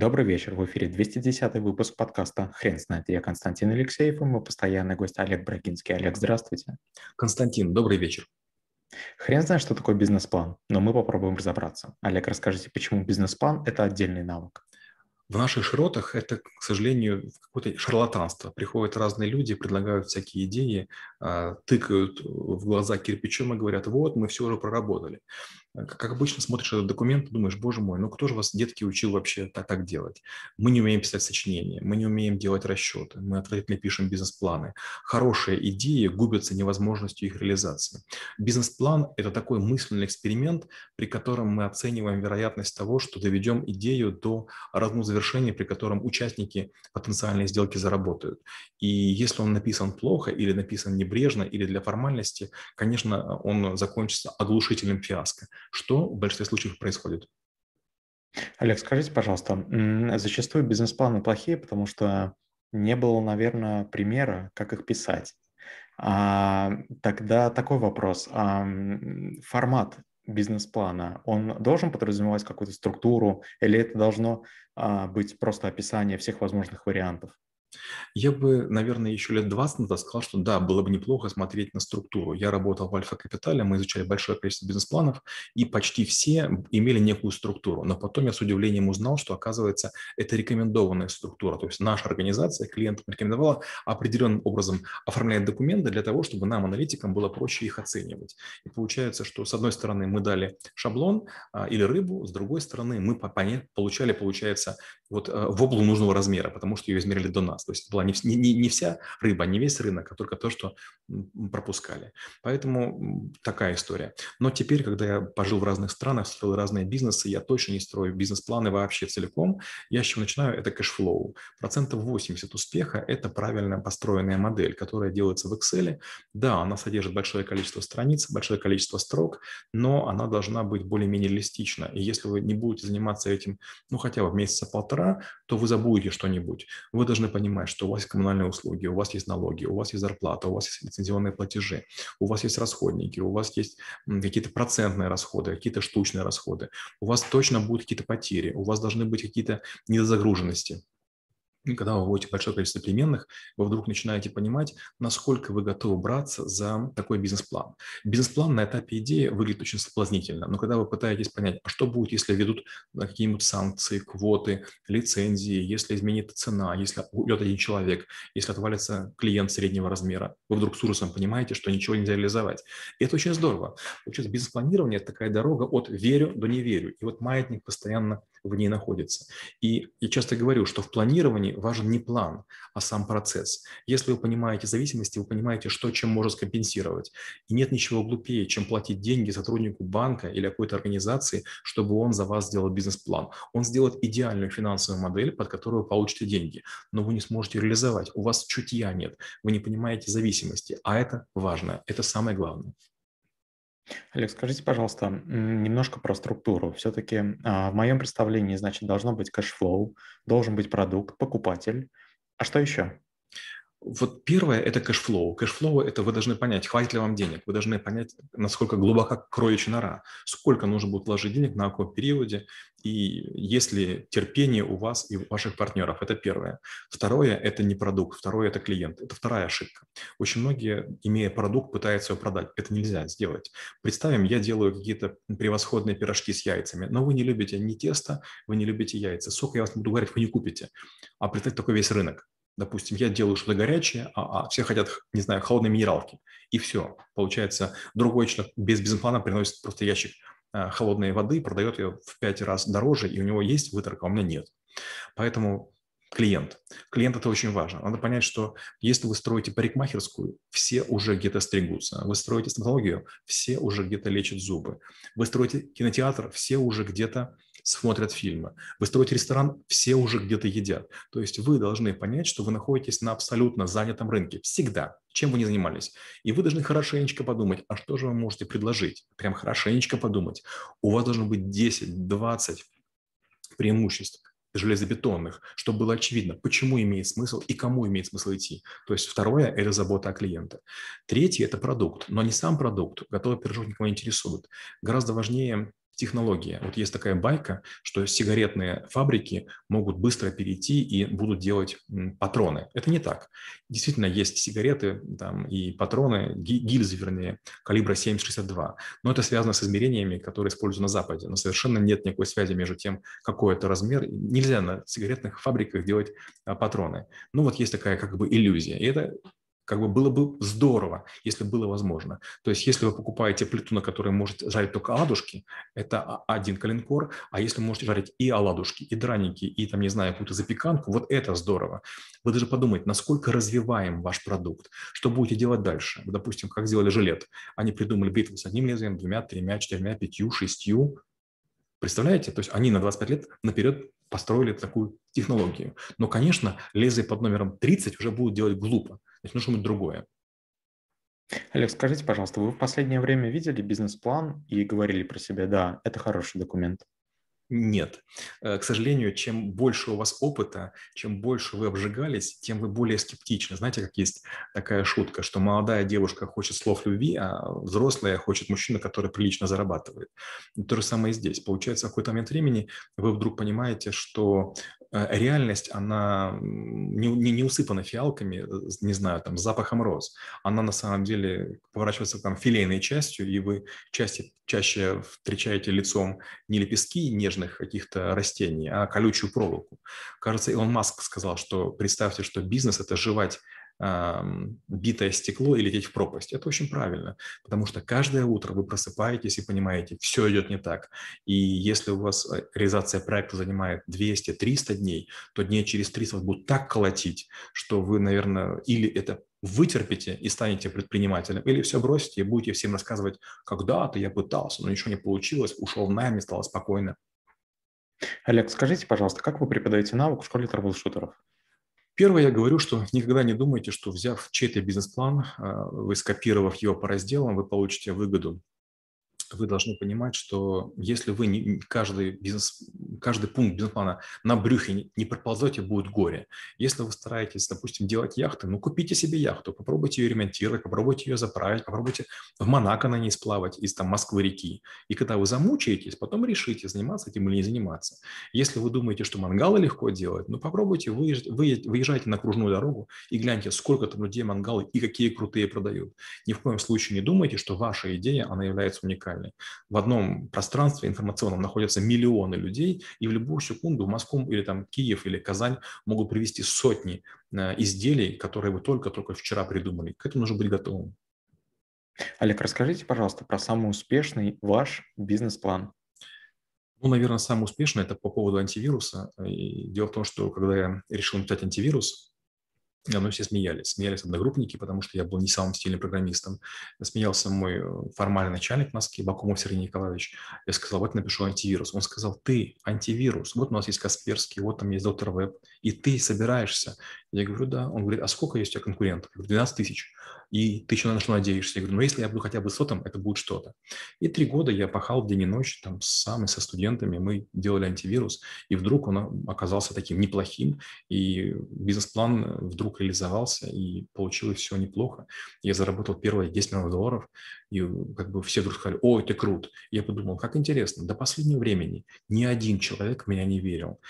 Добрый вечер. В эфире 210 выпуск подкаста «Хрен знает». Я Константин Алексеев и мой постоянный гость Олег Брагинский. Олег, здравствуйте. Константин, добрый вечер. Хрен знает, что такое бизнес-план, но мы попробуем разобраться. Олег, расскажите, почему бизнес-план – это отдельный навык? В наших широтах это, к сожалению, какое-то шарлатанство. Приходят разные люди, предлагают всякие идеи, а, тыкают в глаза кирпичом и говорят, вот, мы все уже проработали. Э, как обычно смотришь этот документ думаешь, боже мой, ну кто же вас, детки, учил вообще так, так делать? Мы не умеем писать сочинения, мы не умеем делать расчеты, мы отвратительно пишем бизнес-планы. Хорошие идеи губятся невозможностью их реализации. Бизнес-план – это такой мысленный эксперимент, при котором мы оцениваем вероятность того, что доведем идею до разного завершения, при котором участники потенциальной сделки заработают. И если он написан плохо или написан небрежно или для формальности, конечно, он закончится оглушительным фиаско что в большинстве случаев происходит. Олег, скажите, пожалуйста, зачастую бизнес-планы плохие, потому что не было, наверное, примера, как их писать. А, тогда такой вопрос. А, формат бизнес-плана, он должен подразумевать какую-то структуру или это должно а, быть просто описание всех возможных вариантов? Я бы, наверное, еще лет 20 назад сказал, что да, было бы неплохо смотреть на структуру. Я работал в Альфа-Капитале, мы изучали большое количество бизнес-планов, и почти все имели некую структуру. Но потом я с удивлением узнал, что, оказывается, это рекомендованная структура. То есть наша организация клиентам рекомендовала определенным образом оформлять документы для того, чтобы нам, аналитикам, было проще их оценивать. И получается, что с одной стороны мы дали шаблон а, или рыбу, с другой стороны мы получали, получается, вот а, воблу нужного размера, потому что ее измерили до нас нас. То есть была не, не, не вся рыба, не весь рынок, а только то, что пропускали. Поэтому такая история. Но теперь, когда я пожил в разных странах, строил разные бизнесы, я точно не строю бизнес-планы вообще целиком. Я с чего начинаю? Это cash flow. Процентов 80 успеха – это правильно построенная модель, которая делается в Excel. Да, она содержит большое количество страниц, большое количество строк, но она должна быть более-менее реалистична. И если вы не будете заниматься этим, ну, хотя бы месяца полтора, то вы забудете что-нибудь. Вы должны понимать, понимать, что у вас есть коммунальные услуги, у вас есть налоги, у вас есть зарплата, у вас есть лицензионные платежи, у вас есть расходники, у вас есть какие-то процентные расходы, какие-то штучные расходы, у вас точно будут какие-то потери, у вас должны быть какие-то недозагруженности. Когда вы вводите большое количество переменных, вы вдруг начинаете понимать, насколько вы готовы браться за такой бизнес-план. Бизнес-план на этапе идеи выглядит очень соблазнительно, но когда вы пытаетесь понять, а что будет, если ведут какие-нибудь санкции, квоты, лицензии, если изменится цена, если уйдет один человек, если отвалится клиент среднего размера, вы вдруг с ужасом понимаете, что ничего нельзя реализовать. И это очень здорово. Получается, бизнес-планирование – это такая дорога от верю до не верю. И вот маятник постоянно в ней находится. И я часто говорю, что в планировании важен не план, а сам процесс. Если вы понимаете зависимости, вы понимаете, что чем можно скомпенсировать. И нет ничего глупее, чем платить деньги сотруднику банка или какой-то организации, чтобы он за вас сделал бизнес-план. Он сделает идеальную финансовую модель, под которую вы получите деньги, но вы не сможете реализовать. У вас чутья нет, вы не понимаете зависимости, а это важно, это самое главное. Олег, скажите, пожалуйста, немножко про структуру. Все-таки а, в моем представлении, значит, должно быть cash flow, должен быть продукт, покупатель. А что еще? Вот первое – это cash flow. Cash flow – это вы должны понять, хватит ли вам денег. Вы должны понять, насколько глубока кроличья нора, сколько нужно будет вложить денег, на каком периоде, и есть ли терпение у вас и у ваших партнеров. Это первое. Второе – это не продукт. Второе – это клиент. Это вторая ошибка. Очень многие, имея продукт, пытаются его продать. Это нельзя сделать. Представим, я делаю какие-то превосходные пирожки с яйцами, но вы не любите ни тесто, вы не любите яйца. Сколько я вас буду уговаривать, вы не купите. А представьте такой весь рынок. Допустим, я делаю что-то горячее, а, а все хотят, не знаю, холодной минералки. И все. Получается, другой человек без бизнес-плана приносит просто ящик а, холодной воды, продает ее в пять раз дороже, и у него есть выторка, а у меня нет. Поэтому клиент. Клиент – это очень важно. Надо понять, что если вы строите парикмахерскую, все уже где-то стригутся. Вы строите стоматологию, все уже где-то лечат зубы. Вы строите кинотеатр, все уже где-то смотрят фильмы. Вы строите ресторан, все уже где-то едят. То есть вы должны понять, что вы находитесь на абсолютно занятом рынке. Всегда. Чем вы ни занимались. И вы должны хорошенечко подумать, а что же вы можете предложить? Прям хорошенечко подумать. У вас должно быть 10-20 преимуществ железобетонных, чтобы было очевидно, почему имеет смысл и кому имеет смысл идти. То есть второе – это забота о клиенте. Третье – это продукт, но не сам продукт, готовый пирожок никого не интересует. Гораздо важнее технология. Вот есть такая байка, что сигаретные фабрики могут быстро перейти и будут делать патроны. Это не так. Действительно, есть сигареты там, и патроны, гильзы, вернее, калибра 7,62. Но это связано с измерениями, которые используются на Западе. Но совершенно нет никакой связи между тем, какой это размер. Нельзя на сигаретных фабриках делать а, патроны. Ну вот есть такая как бы иллюзия. И это как бы было бы здорово, если было возможно. То есть если вы покупаете плиту, на которой можете жарить только оладушки, это один калинкор, а если можете жарить и оладушки, и драники, и там, не знаю, какую-то запеканку, вот это здорово. Вы даже подумайте, насколько развиваем ваш продукт, что будете делать дальше. Допустим, как сделали жилет. Они придумали бритву с одним лезвием, двумя, тремя, четырьмя, пятью, шестью. Представляете? То есть они на 25 лет наперед построили такую технологию. Но, конечно, лезвие под номером 30 уже будут делать глупо. Значит, нужно что-нибудь другое. Олег, скажите, пожалуйста, вы в последнее время видели бизнес-план и говорили про себя, да, это хороший документ? Нет. Э, к сожалению, чем больше у вас опыта, чем больше вы обжигались, тем вы более скептичны. Знаете, как есть такая шутка, что молодая девушка хочет слов любви, а взрослая хочет мужчину, который прилично зарабатывает. То же самое и здесь. Получается, в какой-то момент времени вы вдруг понимаете, что реальность, она не, не, не усыпана фиалками, э, не знаю, там, запахом роз. Она на самом деле поворачивается там филейной частью, и вы чаще, чаще встречаете лицом не лепестки нежных каких-то растений, а колючую проволоку. Кажется, Илон Маск сказал, что представьте, что бизнес – это жевать битое стекло и лететь в пропасть. Это очень правильно, потому что каждое утро вы просыпаетесь и понимаете, все идет не так. И если у вас э, реализация проекта занимает 200-300 дней, то дней через 300 вас будут так колотить, что вы, наверное, или это вытерпите и станете предпринимателем, или все бросите и будете всем рассказывать, когда-то я пытался, но ничего не получилось, ушел в найм и стало спокойно. Олег, скажите, пожалуйста, как вы преподаете навык в школе трэблшутеров? Первое, я говорю, что никогда не думайте, что взяв чей-то бизнес-план, а, вы скопировав его по разделам, вы получите выгоду вы должны понимать, что если вы не, каждый, бизнес, каждый пункт бизнес-плана на брюхе не проползете, будет горе. Если вы стараетесь, допустим, делать яхты, ну, купите себе яхту, попробуйте ее ремонтировать, попробуйте ее заправить, попробуйте в Монако на ней сплавать из там Москвы-реки. И когда вы замучаетесь, потом решите, заниматься этим или не заниматься. Если вы думаете, что мангалы легко делать, ну, попробуйте, выезж... выезжайте на кружную дорогу и гляньте, сколько там людей мангалы и какие крутые продают. Ни в коем случае не думайте, что ваша идея, она является уникальной уникальный. В одном пространстве информационном находятся миллионы людей, и в любую секунду в Москву или там Киев или Казань могут привести сотни э, изделий, которые вы только-только вчера придумали. К этому нужно быть готовым. Олег, расскажите, пожалуйста, про самый успешный ваш бизнес-план. Ну, наверное, самый успешный – это по поводу антивируса. И дело в том, что когда я решил написать антивирус, мы все смеялись. Смеялись одногруппники, потому что я был не самым стильным программистом. Смеялся мой э, формальный начальник в Москве, Бакумов Сергей Николаевич. Я сказал, вот напишу антивирус. Он сказал, ты антивирус. Вот у нас есть Касперский, вот там есть доктор Веб. И ты собираешься. Я говорю, да. Он говорит, а сколько есть у тебя конкурентов? Говорю, 12 тысяч и ты еще на что надеешься? Я говорю, ну если я буду хотя бы сотом, это будет что-то. И три года я пахал день и ночь там сам и со студентами, мы делали антивирус, и вдруг он оказался таким неплохим, и бизнес-план вдруг реализовался, и получилось все неплохо. Я заработал первые 10 миллионов долларов, и как бы все вдруг сказали, ой, ты крут. Я подумал, как интересно, до последнего времени ни один человек меня не верил.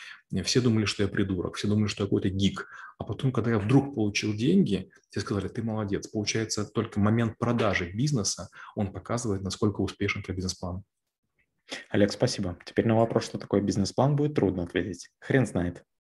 Все думали, что я придурок, все думали, что я какой-то гик. А потом, когда я вдруг получил деньги, все сказали, ты молодец. Получается, только момент продажи бизнеса, он показывает, насколько успешен твой бизнес-план. Олег, спасибо. Теперь на вопрос, что такое бизнес-план, будет трудно ответить. Хрен знает.